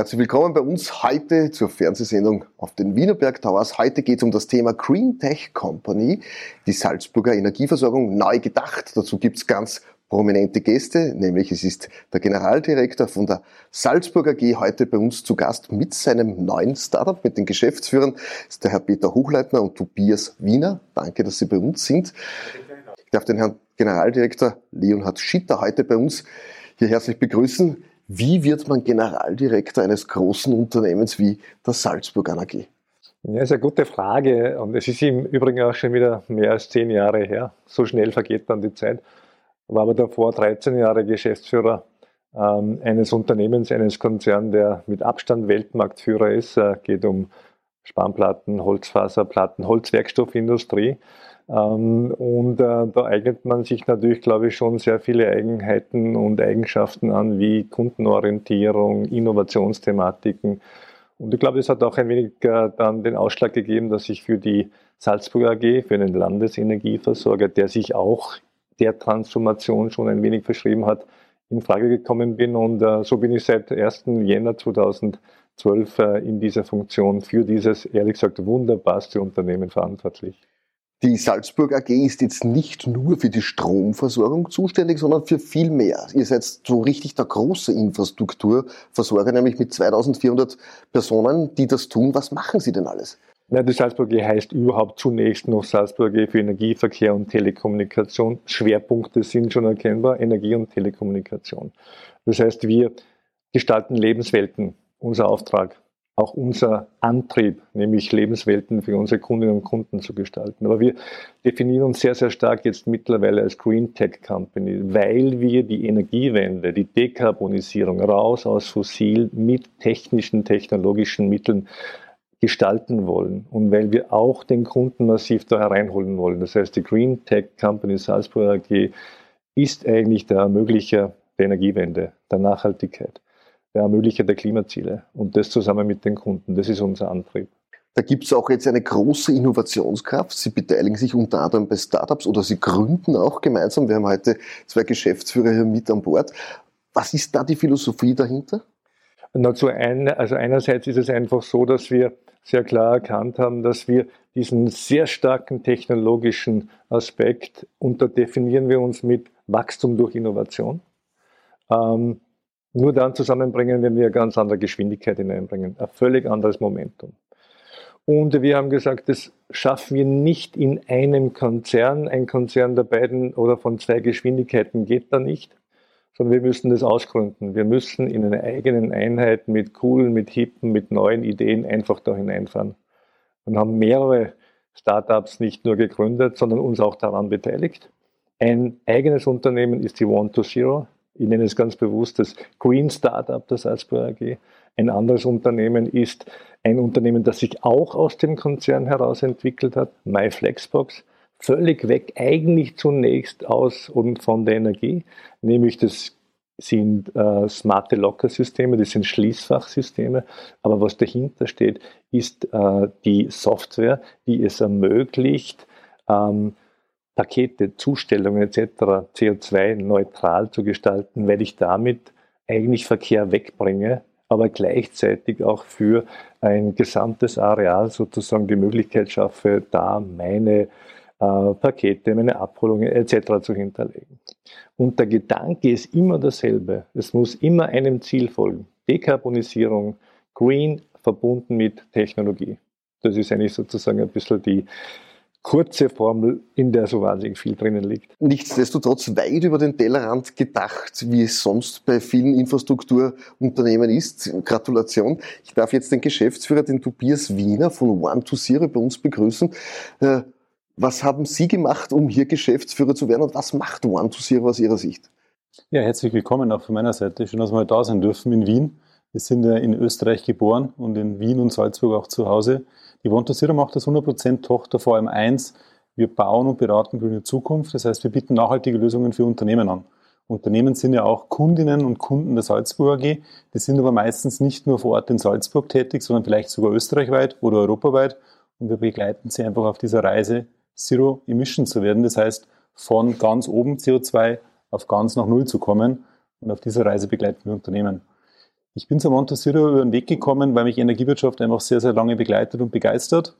Herzlich willkommen bei uns heute zur Fernsehsendung auf den Wienerberg Towers. Heute geht es um das Thema Green Tech Company, die Salzburger Energieversorgung neu gedacht. Dazu gibt es ganz prominente Gäste, nämlich es ist der Generaldirektor von der Salzburg AG heute bei uns zu Gast mit seinem neuen Startup, mit den Geschäftsführern, ist der Herr Peter Hochleitner und Tobias Wiener. Danke, dass Sie bei uns sind. Ich darf den Herrn Generaldirektor Leonhard Schitter heute bei uns hier herzlich begrüßen. Wie wird man Generaldirektor eines großen Unternehmens wie der Salzburg AG? Ja, ist eine gute Frage und es ist im Übrigen auch schon wieder mehr als zehn Jahre her. So schnell vergeht dann die Zeit. War aber davor 13 Jahre Geschäftsführer ähm, eines Unternehmens, eines Konzerns, der mit Abstand Weltmarktführer ist. Äh, geht um Spanplatten, Holzfaserplatten, Holzwerkstoffindustrie. Ähm, und äh, da eignet man sich natürlich, glaube ich, schon sehr viele Eigenheiten und Eigenschaften an, wie Kundenorientierung, Innovationsthematiken. Und ich glaube, es hat auch ein wenig äh, dann den Ausschlag gegeben, dass ich für die Salzburg AG, für einen Landesenergieversorger, der sich auch der Transformation schon ein wenig verschrieben hat, in Frage gekommen bin. Und äh, so bin ich seit 1. Jänner 2012 in dieser Funktion für dieses, ehrlich gesagt, wunderbarste Unternehmen verantwortlich. Die Salzburg AG ist jetzt nicht nur für die Stromversorgung zuständig, sondern für viel mehr. Ihr seid so richtig der große Infrastrukturversorger, nämlich mit 2400 Personen, die das tun. Was machen Sie denn alles? Ja, die Salzburg AG heißt überhaupt zunächst noch Salzburg AG für Energieverkehr und Telekommunikation. Schwerpunkte sind schon erkennbar, Energie und Telekommunikation. Das heißt, wir gestalten Lebenswelten, unser Auftrag auch unser Antrieb, nämlich Lebenswelten für unsere Kundinnen und Kunden zu gestalten. Aber wir definieren uns sehr, sehr stark jetzt mittlerweile als Green Tech Company, weil wir die Energiewende, die Dekarbonisierung raus aus fossil mit technischen, technologischen Mitteln gestalten wollen und weil wir auch den Kunden massiv da hereinholen wollen. Das heißt, die Green Tech Company Salzburg AG ist eigentlich der Ermöglicher der Energiewende, der Nachhaltigkeit der Ermöglicher der Klimaziele und das zusammen mit den Kunden. Das ist unser Antrieb. Da gibt es auch jetzt eine große Innovationskraft. Sie beteiligen sich unter anderem bei Startups oder Sie gründen auch gemeinsam. Wir haben heute zwei Geschäftsführer hier mit an Bord. Was ist da die Philosophie dahinter? Na, zu ein, also einerseits ist es einfach so, dass wir sehr klar erkannt haben, dass wir diesen sehr starken technologischen Aspekt unterdefinieren wir uns mit Wachstum durch Innovation. Ähm, nur dann zusammenbringen, wenn wir eine ganz andere Geschwindigkeit hineinbringen, ein völlig anderes Momentum. Und wir haben gesagt, das schaffen wir nicht in einem Konzern. Ein Konzern der beiden oder von zwei Geschwindigkeiten geht da nicht, sondern wir müssen das ausgründen. Wir müssen in einer eigenen Einheit mit coolen, mit hippen, mit neuen Ideen einfach da hineinfahren. Und haben mehrere Startups nicht nur gegründet, sondern uns auch daran beteiligt. Ein eigenes Unternehmen ist die One to Zero ich nenne es ganz bewusst das Green Startup der Salzburg AG. Ein anderes Unternehmen ist ein Unternehmen, das sich auch aus dem Konzern heraus entwickelt hat, MyFlexbox. Völlig weg, eigentlich zunächst aus und von der Energie, nämlich das sind äh, smarte Locker-Systeme, das sind Schließfachsysteme, aber was dahinter steht, ist äh, die Software, die es ermöglicht, ähm, Pakete, Zustellungen etc. CO2-neutral zu gestalten, weil ich damit eigentlich Verkehr wegbringe, aber gleichzeitig auch für ein gesamtes Areal sozusagen die Möglichkeit schaffe, da meine äh, Pakete, meine Abholungen etc. zu hinterlegen. Und der Gedanke ist immer dasselbe. Es muss immer einem Ziel folgen. Dekarbonisierung, Green verbunden mit Technologie. Das ist eigentlich sozusagen ein bisschen die, kurze Formel, in der so wahnsinnig viel drinnen liegt. Nichtsdestotrotz weit über den Tellerrand gedacht, wie es sonst bei vielen Infrastrukturunternehmen ist. Gratulation. Ich darf jetzt den Geschäftsführer, den Tobias Wiener von One to Zero bei uns begrüßen. Äh, was haben Sie gemacht, um hier Geschäftsführer zu werden und was macht One to Zero aus Ihrer Sicht? Ja, herzlich willkommen auch von meiner Seite. Schön, dass wir da sein dürfen in Wien. Wir sind ja in Österreich geboren und in Wien und Salzburg auch zu Hause. Die Vontasira macht das 100% Tochter vor allem eins. Wir bauen und beraten grüne Zukunft. Das heißt, wir bieten nachhaltige Lösungen für Unternehmen an. Unternehmen sind ja auch Kundinnen und Kunden der Salzburg AG. Die sind aber meistens nicht nur vor Ort in Salzburg tätig, sondern vielleicht sogar österreichweit oder europaweit. Und wir begleiten sie einfach auf dieser Reise, Zero Emission zu werden. Das heißt, von ganz oben CO2 auf ganz nach Null zu kommen. Und auf dieser Reise begleiten wir Unternehmen. Ich bin zur Montessori über den Weg gekommen, weil mich Energiewirtschaft einfach sehr, sehr lange begleitet und begeistert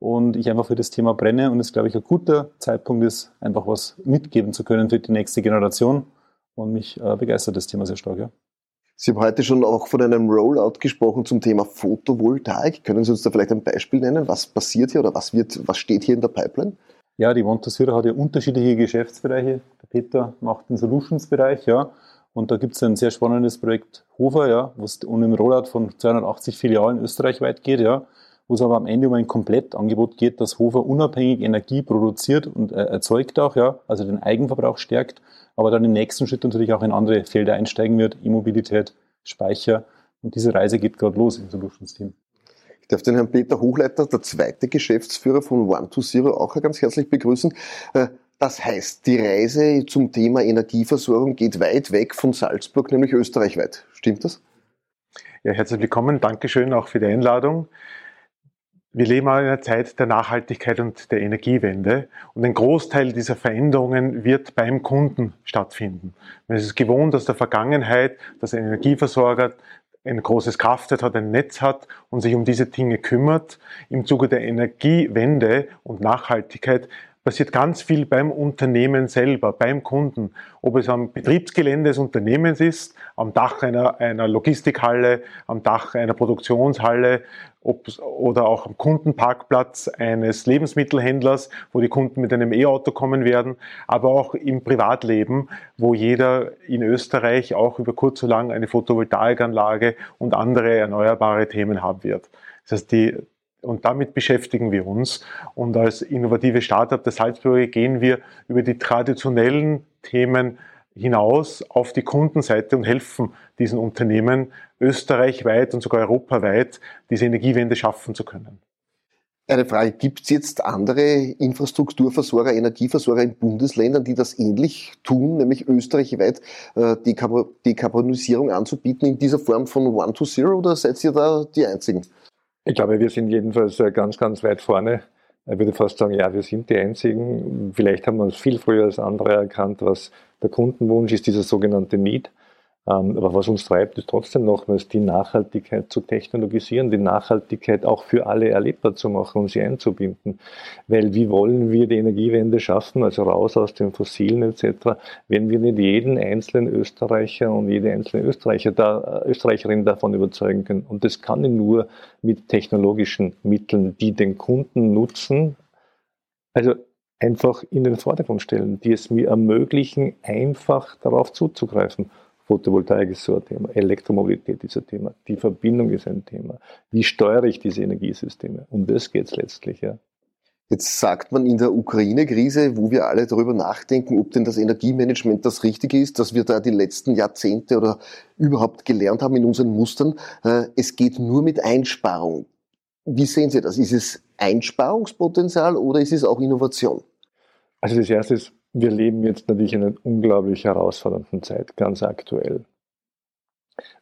und ich einfach für das Thema brenne und es, glaube ich, ein guter Zeitpunkt ist, einfach was mitgeben zu können für die nächste Generation und mich äh, begeistert das Thema sehr stark. Ja. Sie haben heute schon auch von einem Rollout gesprochen zum Thema Photovoltaik. Können Sie uns da vielleicht ein Beispiel nennen? Was passiert hier oder was, wird, was steht hier in der Pipeline? Ja, die Montessori hat ja unterschiedliche Geschäftsbereiche. Der Peter macht den Solutions-Bereich, ja. Und da gibt es ein sehr spannendes Projekt Hofer, ja, wo es um den Rollout von 280 Filialen österreichweit geht, ja, wo es aber am Ende um ein Komplettangebot geht, das Hofer unabhängig Energie produziert und äh, erzeugt auch, ja, also den Eigenverbrauch stärkt, aber dann im nächsten Schritt natürlich auch in andere Felder einsteigen wird, E-Mobilität, Speicher. Und diese Reise geht gerade los im Solutions-Team. Ich darf den Herrn Peter Hochleiter, der zweite Geschäftsführer von One to Zero, auch ganz herzlich begrüßen. Das heißt, die Reise zum Thema Energieversorgung geht weit weg von Salzburg, nämlich österreichweit. Stimmt das? Ja, herzlich willkommen. Dankeschön auch für die Einladung. Wir leben in einer Zeit der Nachhaltigkeit und der Energiewende und ein Großteil dieser Veränderungen wird beim Kunden stattfinden. Es ist gewohnt aus der Vergangenheit, dass ein Energieversorger ein großes Kraftwerk hat, ein Netz hat und sich um diese Dinge kümmert. Im Zuge der Energiewende und Nachhaltigkeit passiert ganz viel beim Unternehmen selber, beim Kunden. Ob es am Betriebsgelände des Unternehmens ist, am Dach einer, einer Logistikhalle, am Dach einer Produktionshalle oder auch am Kundenparkplatz eines Lebensmittelhändlers, wo die Kunden mit einem E-Auto kommen werden, aber auch im Privatleben, wo jeder in Österreich auch über kurz oder lang eine Photovoltaikanlage und andere erneuerbare Themen haben wird. Das heißt, die, und damit beschäftigen wir uns. Und als innovative Startup der Salzburger gehen wir über die traditionellen Themen hinaus auf die Kundenseite und helfen diesen Unternehmen österreichweit und sogar europaweit diese Energiewende schaffen zu können. Eine Frage, gibt es jetzt andere Infrastrukturversorger, Energieversorger in Bundesländern, die das ähnlich tun, nämlich österreichweit äh, Dekarbonisierung anzubieten in dieser Form von One to Zero oder seid ihr da die Einzigen? Ich glaube, wir sind jedenfalls äh, ganz, ganz weit vorne. Ich würde fast sagen, ja, wir sind die Einzigen. Vielleicht haben wir uns viel früher als andere erkannt, was der Kundenwunsch ist, dieser sogenannte Need. Ähm, aber was uns treibt, ist trotzdem nochmals die Nachhaltigkeit zu technologisieren, die Nachhaltigkeit auch für alle erlebbar zu machen und sie einzubinden. Weil wie wollen wir die Energiewende schaffen, also raus aus den Fossilen etc., wenn wir nicht jeden einzelnen Österreicher und jede einzelne Österreicher da, äh, Österreicherin davon überzeugen können. Und das kann ich nur mit technologischen Mitteln, die den Kunden nutzen. Also einfach in den Vordergrund stellen, die es mir ermöglichen, einfach darauf zuzugreifen. Photovoltaik ist so ein Thema, Elektromobilität ist ein Thema, die Verbindung ist ein Thema. Wie steuere ich diese Energiesysteme? Um das geht es letztlich. Ja. Jetzt sagt man in der Ukraine-Krise, wo wir alle darüber nachdenken, ob denn das Energiemanagement das Richtige ist, dass wir da die letzten Jahrzehnte oder überhaupt gelernt haben in unseren Mustern, äh, es geht nur mit Einsparung. Wie sehen Sie das? Ist es Einsparungspotenzial oder ist es auch Innovation? Also das erste ist, wir leben jetzt natürlich in einer unglaublich herausfordernden Zeit, ganz aktuell.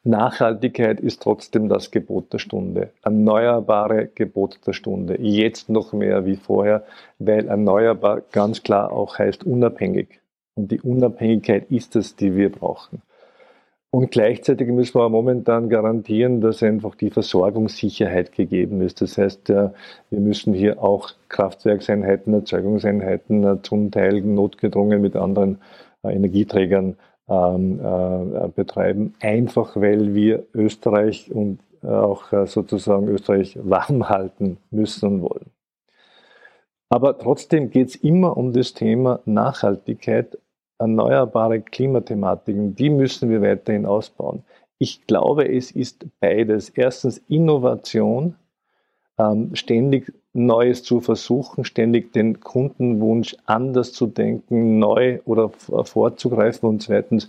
Nachhaltigkeit ist trotzdem das Gebot der Stunde. Erneuerbare Gebot der Stunde. Jetzt noch mehr wie vorher, weil erneuerbar ganz klar auch heißt unabhängig. Und die Unabhängigkeit ist es, die wir brauchen. Und gleichzeitig müssen wir momentan garantieren, dass einfach die Versorgungssicherheit gegeben ist. Das heißt, wir müssen hier auch Kraftwerkseinheiten, Erzeugungseinheiten äh, zum Teil notgedrungen mit anderen äh, Energieträgern ähm, äh, betreiben, einfach weil wir Österreich und auch sozusagen Österreich warm halten müssen und wollen. Aber trotzdem geht es immer um das Thema Nachhaltigkeit erneuerbare Klimathematiken, die müssen wir weiterhin ausbauen. Ich glaube, es ist beides. Erstens Innovation, ähm, ständig Neues zu versuchen, ständig den Kundenwunsch anders zu denken, neu oder vorzugreifen und zweitens,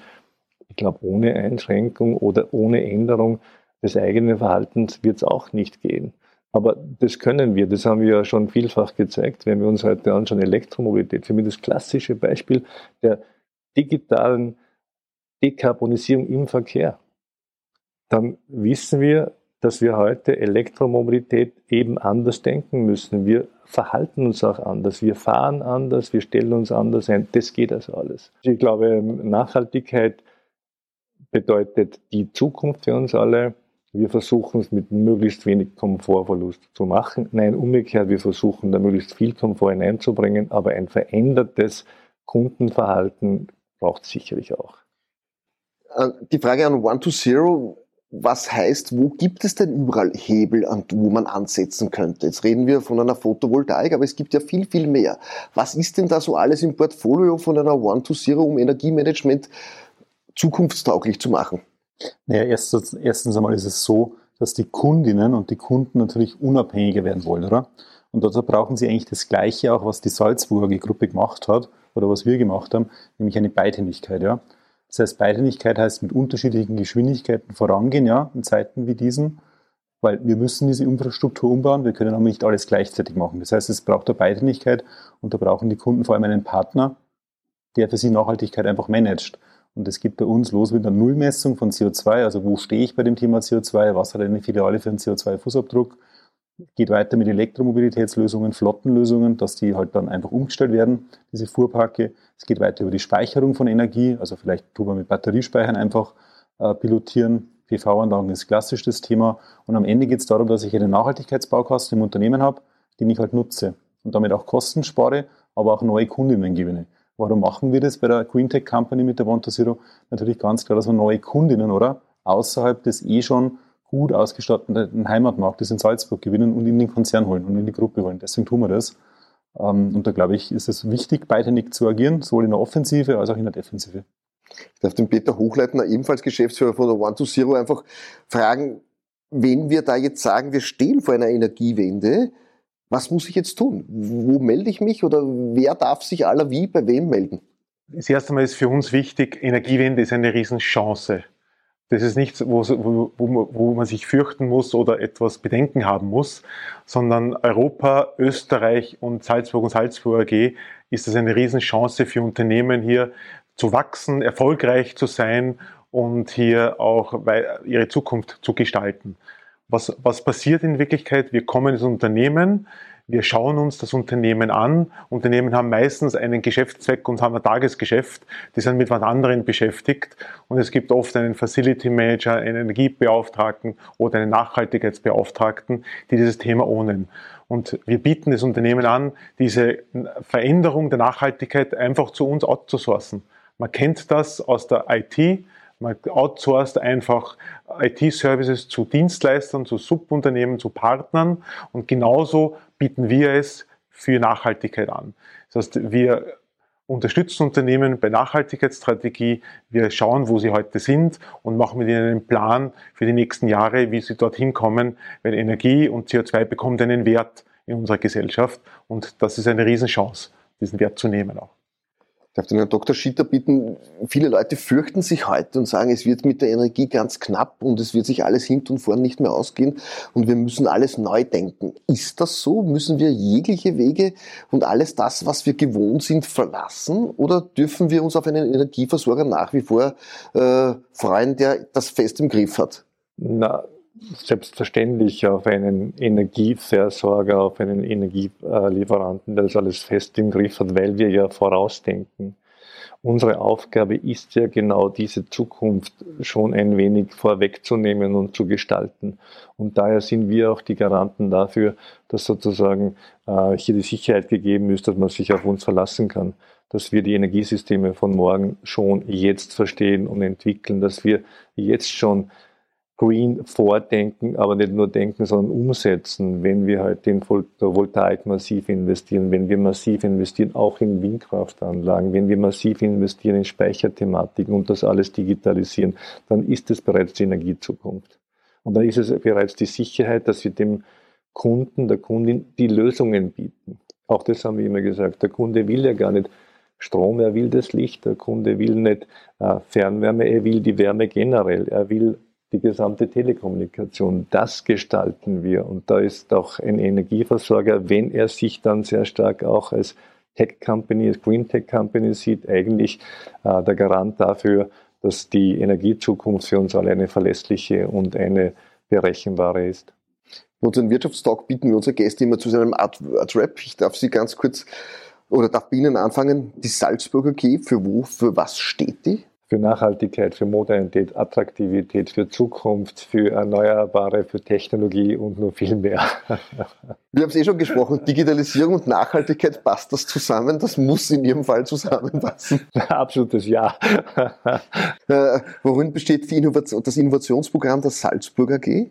ich glaube, ohne Einschränkung oder ohne Änderung des eigenen Verhaltens wird es auch nicht gehen. Aber das können wir, das haben wir ja schon vielfach gezeigt, wenn wir uns heute anschauen, Elektromobilität, für mich das klassische Beispiel der digitalen Dekarbonisierung im Verkehr, dann wissen wir, dass wir heute Elektromobilität eben anders denken müssen. Wir verhalten uns auch anders, wir fahren anders, wir stellen uns anders ein. Das geht also alles. Ich glaube, Nachhaltigkeit bedeutet die Zukunft für uns alle. Wir versuchen es mit möglichst wenig Komfortverlust zu machen. Nein, umgekehrt, wir versuchen da möglichst viel Komfort hineinzubringen, aber ein verändertes Kundenverhalten braucht es sicherlich auch. Äh, die Frage an One to Zero, was heißt, wo gibt es denn überall Hebel, wo man ansetzen könnte? Jetzt reden wir von einer Photovoltaik, aber es gibt ja viel, viel mehr. Was ist denn da so alles im Portfolio von einer One to Zero, um Energiemanagement zukunftstauglich zu machen? Naja, erstens, erstens einmal ist es so, dass die Kundinnen und die Kunden natürlich unabhängiger werden wollen, oder? Und dazu brauchen sie eigentlich das Gleiche auch, was die Salzburger Gruppe gemacht hat oder was wir gemacht haben, nämlich eine Beidhändigkeit, ja. Das heißt, Beidhändigkeit heißt mit unterschiedlichen Geschwindigkeiten vorangehen, ja, in Zeiten wie diesen, weil wir müssen diese Infrastruktur umbauen, wir können aber nicht alles gleichzeitig machen. Das heißt, es braucht eine Beidhändigkeit und da brauchen die Kunden vor allem einen Partner, der für sie Nachhaltigkeit einfach managt. Und es geht bei uns los mit einer Nullmessung von CO2, also wo stehe ich bei dem Thema CO2, was hat eine Filiale für einen CO2-Fußabdruck, geht weiter mit Elektromobilitätslösungen, Flottenlösungen, dass die halt dann einfach umgestellt werden, diese Fuhrparke. Es geht weiter über die Speicherung von Energie, also vielleicht tun wir mit Batteriespeichern einfach äh, pilotieren. PV-Anlagen ist klassisch das Thema. Und am Ende geht es darum, dass ich einen Nachhaltigkeitsbaukasten im Unternehmen habe, den ich halt nutze und damit auch Kosten spare, aber auch neue Kundinnen gewinne. Warum machen wir das bei der Green Tech Company mit der One Zero? Natürlich ganz klar, dass wir neue Kundinnen, oder? Außerhalb des eh schon gut ausgestatteten Heimatmarktes in Salzburg gewinnen und in den Konzern holen und in die Gruppe holen. Deswegen tun wir das. Ähm, und da glaube ich, ist es wichtig, beidhändig zu agieren, sowohl in der Offensive als auch in der Defensive. Ich darf den Peter Hochleitner, ebenfalls Geschäftsführer von der One to Zero, einfach fragen, wenn wir da jetzt sagen, wir stehen vor einer Energiewende, was muss ich jetzt tun? Wo melde ich mich oder wer darf sich aller wie bei wem melden? Das erste Mal ist für uns wichtig, Energiewende ist eine Riesenchance. Das ist nichts, wo, wo, wo, man sich fürchten muss oder etwas Bedenken haben muss, sondern Europa, Österreich und Salzburg und Salzburg AG ist es eine Riesenchance für Unternehmen hier zu wachsen, erfolgreich zu sein und hier auch ihre Zukunft zu gestalten. Was, was passiert in Wirklichkeit? Wir kommen ins Unternehmen, wir schauen uns das Unternehmen an. Unternehmen haben meistens einen Geschäftszweck und haben ein Tagesgeschäft. Die sind mit was anderem beschäftigt. Und es gibt oft einen Facility Manager, einen Energiebeauftragten oder einen Nachhaltigkeitsbeauftragten, die dieses Thema ohnen. Und wir bieten das Unternehmen an, diese Veränderung der Nachhaltigkeit einfach zu uns outzusourcen. Man kennt das aus der IT. Man outsourced einfach IT-Services zu Dienstleistern, zu Subunternehmen, zu Partnern und genauso bieten wir es für Nachhaltigkeit an. Das heißt, wir unterstützen Unternehmen bei Nachhaltigkeitsstrategie. Wir schauen, wo sie heute sind und machen mit ihnen einen Plan für die nächsten Jahre, wie sie dorthin kommen, weil Energie und CO2 bekommt einen Wert in unserer Gesellschaft und das ist eine Riesenchance, diesen Wert zu nehmen auch. Ich darf den Herrn Dr. Schitter bitten, viele Leute fürchten sich heute und sagen, es wird mit der Energie ganz knapp und es wird sich alles hinten und vorn nicht mehr ausgehen und wir müssen alles neu denken. Ist das so? Müssen wir jegliche Wege und alles das, was wir gewohnt sind, verlassen? Oder dürfen wir uns auf einen Energieversorger nach wie vor äh, freuen, der das fest im Griff hat? Na, selbstverständlich auf einen Energieversorger, auf einen Energielieferanten, der das alles fest im Griff hat, weil wir ja vorausdenken. Unsere Aufgabe ist ja genau diese Zukunft schon ein wenig vorwegzunehmen und zu gestalten. Und daher sind wir auch die Garanten dafür, dass sozusagen äh, hier die Sicherheit gegeben ist, dass man sich auf uns verlassen kann, dass wir die Energiesysteme von morgen schon jetzt verstehen und entwickeln, dass wir jetzt schon Green vordenken, aber nicht nur denken, sondern umsetzen, wenn wir halt in Photovoltaik massiv investieren, wenn wir massiv investieren, auch in Windkraftanlagen, wenn wir massiv investieren in Speicherthematiken und das alles digitalisieren, dann ist es bereits die Energiezukunft. Und dann ist es bereits die Sicherheit, dass wir dem Kunden, der Kundin die Lösungen bieten. Auch das haben wir immer gesagt. Der Kunde will ja gar nicht Strom, er will das Licht. Der Kunde will nicht äh, Fernwärme, er will die Wärme generell. Er will die gesamte Telekommunikation. Das gestalten wir. Und da ist auch ein Energieversorger, wenn er sich dann sehr stark auch als Tech Company, als Green Tech Company sieht, eigentlich äh, der Garant dafür, dass die Energiezukunft für uns alle eine verlässliche und eine berechenbare ist. In unserem Wirtschaftstalk bieten wir unsere Gäste immer zu seinem Art, Art Rap. Ich darf Sie ganz kurz oder darf bei Ihnen anfangen. Die Salzburger G, für wo, für was steht die? Für Nachhaltigkeit, für Modernität, Attraktivität, für Zukunft, für Erneuerbare, für Technologie und noch viel mehr. Wir haben es eh schon gesprochen, Digitalisierung und Nachhaltigkeit, passt das zusammen? Das muss in Ihrem Fall zusammenpassen. Absolutes Ja. Äh, worin besteht Innovation, das Innovationsprogramm der Salzburger AG?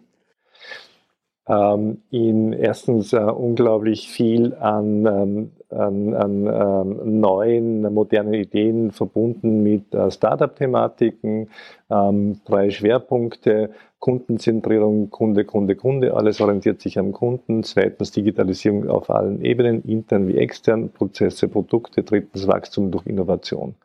ähm, ihn erstens äh, unglaublich viel an, ähm, an, an ähm, neuen, modernen Ideen verbunden mit äh, Startup-Thematiken, ähm, drei Schwerpunkte, Kundenzentrierung, Kunde, Kunde, Kunde, alles orientiert sich am Kunden. Zweitens Digitalisierung auf allen Ebenen, intern wie extern, Prozesse, Produkte. Drittens Wachstum durch Innovation.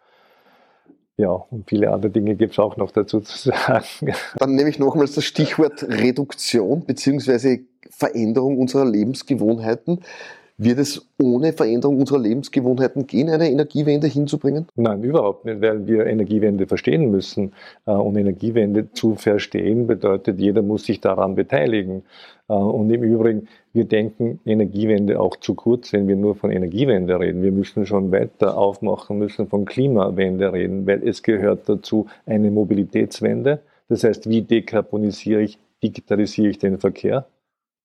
Ja, und viele andere Dinge gibt es auch noch dazu zu sagen. Dann nehme ich nochmals das Stichwort Reduktion bzw. Veränderung unserer Lebensgewohnheiten. Wird es ohne Veränderung unserer Lebensgewohnheiten gehen, eine Energiewende hinzubringen? Nein, überhaupt nicht, weil wir Energiewende verstehen müssen. Äh, und Energiewende zu verstehen bedeutet, jeder muss sich daran beteiligen. Äh, und im Übrigen, wir denken Energiewende auch zu kurz, wenn wir nur von Energiewende reden. Wir müssen schon weiter aufmachen, müssen von Klimawende reden, weil es gehört dazu eine Mobilitätswende. Das heißt, wie dekarbonisiere ich, digitalisiere ich den Verkehr?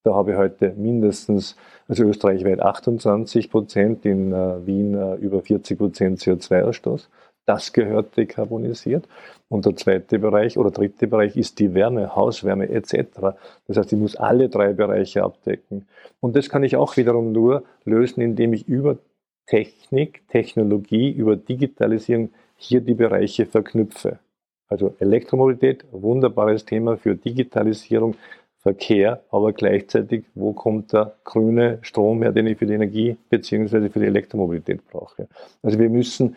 Da habe ich heute mindestens, also österreichweit 28 Prozent, in äh, Wien äh, über 40 Prozent CO2-Ausstoß. Das gehört dekarbonisiert. Und der zweite Bereich oder dritte Bereich ist die Wärme, Hauswärme etc. Das heißt, ich muss alle drei Bereiche abdecken. Und das kann ich auch wiederum nur lösen, indem ich über Technik, Technologie, über Digitalisierung hier die Bereiche verknüpfe. Also Elektromobilität, wunderbares Thema für Digitalisierung, Verkehr, aber gleichzeitig, wo kommt der grüne Strom her, den ich für die Energie bzw. für die Elektromobilität brauche. Also wir müssen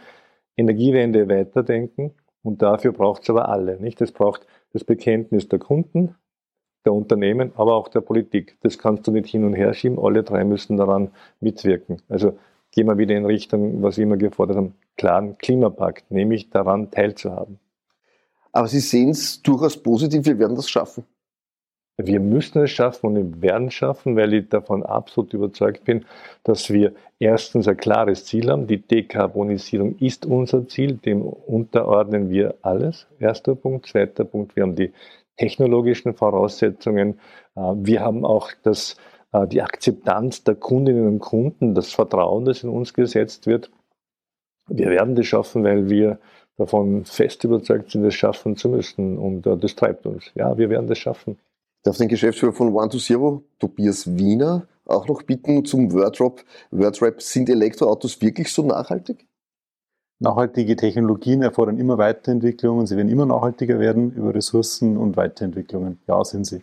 Energiewende weiterdenken und dafür braucht es aber alle. Nicht? Es braucht das Bekenntnis der Kunden, der Unternehmen, aber auch der Politik. Das kannst du nicht hin und her schieben. Alle drei müssen daran mitwirken. Also gehen wir wieder in Richtung, was wir immer gefordert haben, klaren Klimapakt, nämlich daran teilzuhaben. Aber Sie sehen es durchaus positiv, wir werden das schaffen. Wir müssen es schaffen und wir werden es schaffen, weil ich davon absolut überzeugt bin, dass wir erstens ein klares Ziel haben. Die Dekarbonisierung ist unser Ziel, dem unterordnen wir alles. Erster Punkt. Zweiter Punkt, wir haben die technologischen Voraussetzungen. Äh, wir haben auch das, äh, die Akzeptanz der Kundinnen und Kunden, das Vertrauen, das in uns gesetzt wird. Wir werden das schaffen, weil wir davon fest überzeugt sind, es schaffen zu müssen. Und äh, das treibt uns. Ja, wir werden das schaffen darf den Geschäftsführer von One to Zero, Tobias Wiener, auch noch bitten zum Wordrap. Wordrap, sind Elektroautos wirklich so nachhaltig? Nachhaltige Technologien erfordern immer Weiterentwicklungen. Sie werden immer nachhaltiger werden über Ressourcen und Weiterentwicklungen. Ja, sind sie.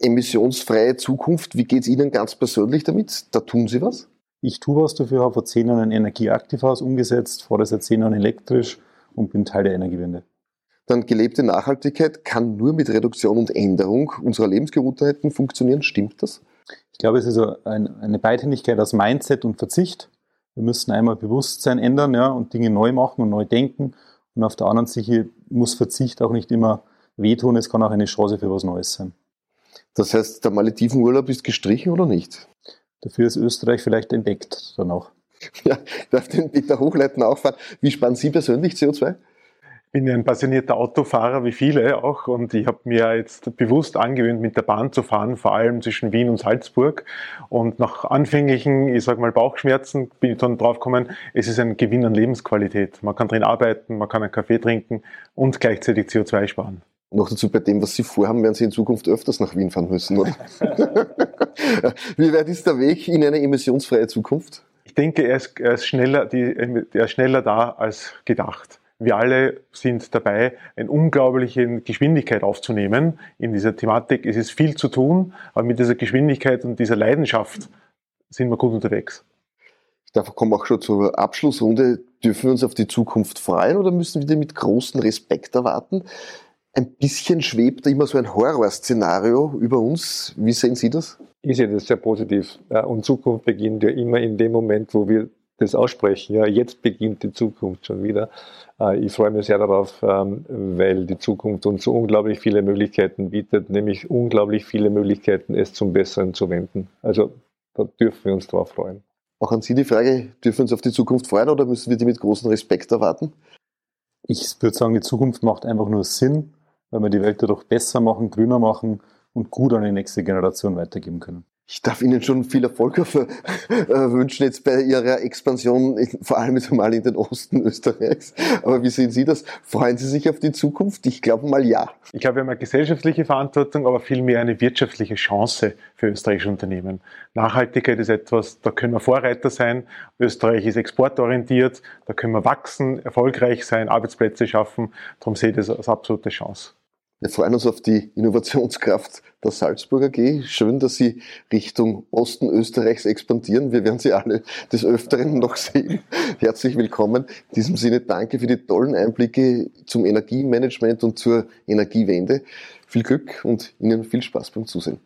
Emissionsfreie Zukunft, wie geht es Ihnen ganz persönlich damit? Da tun Sie was? Ich tue was dafür, habe vor zehn Jahren ein Energieaktivhaus umgesetzt, fahre seit zehn Jahren elektrisch und bin Teil der Energiewende dann gelebte Nachhaltigkeit kann nur mit Reduktion und Änderung unserer Lebensgewohnheiten funktionieren. Stimmt das? Ich glaube, es ist eine Beidhändigkeit aus Mindset und Verzicht. Wir müssen einmal Bewusstsein ändern ja, und Dinge neu machen und neu denken. Und auf der anderen Seite muss Verzicht auch nicht immer wehtun. Es kann auch eine Chance für was Neues sein. Das heißt, der Maledivenurlaub ist gestrichen oder nicht? Dafür ist Österreich vielleicht entdeckt dann auch. Ja, darf den Peter Hochleiten auffahren. Wie sparen Sie persönlich CO2? Bin ja ein passionierter Autofahrer, wie viele auch, und ich habe mir jetzt bewusst angewöhnt, mit der Bahn zu fahren, vor allem zwischen Wien und Salzburg. Und nach anfänglichen, ich sag mal, Bauchschmerzen bin ich dann draufgekommen, es ist ein Gewinn an Lebensqualität. Man kann drin arbeiten, man kann einen Kaffee trinken und gleichzeitig CO2 sparen. Noch dazu bei dem, was Sie vorhaben, werden Sie in Zukunft öfters nach Wien fahren müssen, oder? wie weit ist der Weg in eine emissionsfreie Zukunft? Ich denke, er ist, er ist schneller, die, er ist schneller da als gedacht. Wir alle sind dabei, eine unglaubliche Geschwindigkeit aufzunehmen in dieser Thematik. Es ist viel zu tun, aber mit dieser Geschwindigkeit und dieser Leidenschaft sind wir gut unterwegs. Da kommen wir auch schon zur Abschlussrunde. Dürfen wir uns auf die Zukunft freuen oder müssen wir die mit großem Respekt erwarten? Ein bisschen schwebt immer so ein Horrorszenario über uns. Wie sehen Sie das? Ich sehe das sehr positiv. Und Zukunft beginnt ja immer in dem Moment, wo wir das aussprechen. Ja, jetzt beginnt die Zukunft schon wieder. Äh, ich freue mich sehr darauf, ähm, weil die Zukunft uns so unglaublich viele Möglichkeiten bietet, nämlich unglaublich viele Möglichkeiten, es zum Besseren zu wenden. Also da dürfen wir uns drauf freuen. Auch an Sie die Frage, dürfen wir uns auf die Zukunft freuen oder müssen wir die mit großem Respekt erwarten? Ich würde sagen, die Zukunft macht einfach nur Sinn, weil wir die Welt dadurch besser machen, grüner machen und gut an die nächste Generation weitergeben können. Ich darf Ihnen schon viel Erfolg äh, wünschen jetzt bei Ihrer Expansion, vor allem jetzt mal in den Osten Österreichs. Aber wie sehen Sie das? Freuen Sie sich auf die Zukunft? Ich glaube mal ja. Ich glaube, wir haben eine gesellschaftliche Verantwortung, aber vielmehr eine wirtschaftliche Chance für österreichische Unternehmen. Nachhaltigkeit ist etwas, da können wir Vorreiter sein. Österreich ist exportorientiert, da können wir wachsen, erfolgreich sein, Arbeitsplätze schaffen. Darum sehe ich das als absolute Chance. Wir freuen uns auf die Innovationskraft der Salzburger AG. Schön, dass Sie Richtung Osten Österreichs expandieren. Wir werden Sie alle des Öfteren noch sehen. Herzlich willkommen. In diesem Sinne danke für die tollen Einblicke zum Energiemanagement und zur Energiewende. Viel Glück und Ihnen viel Spaß beim Zusehen.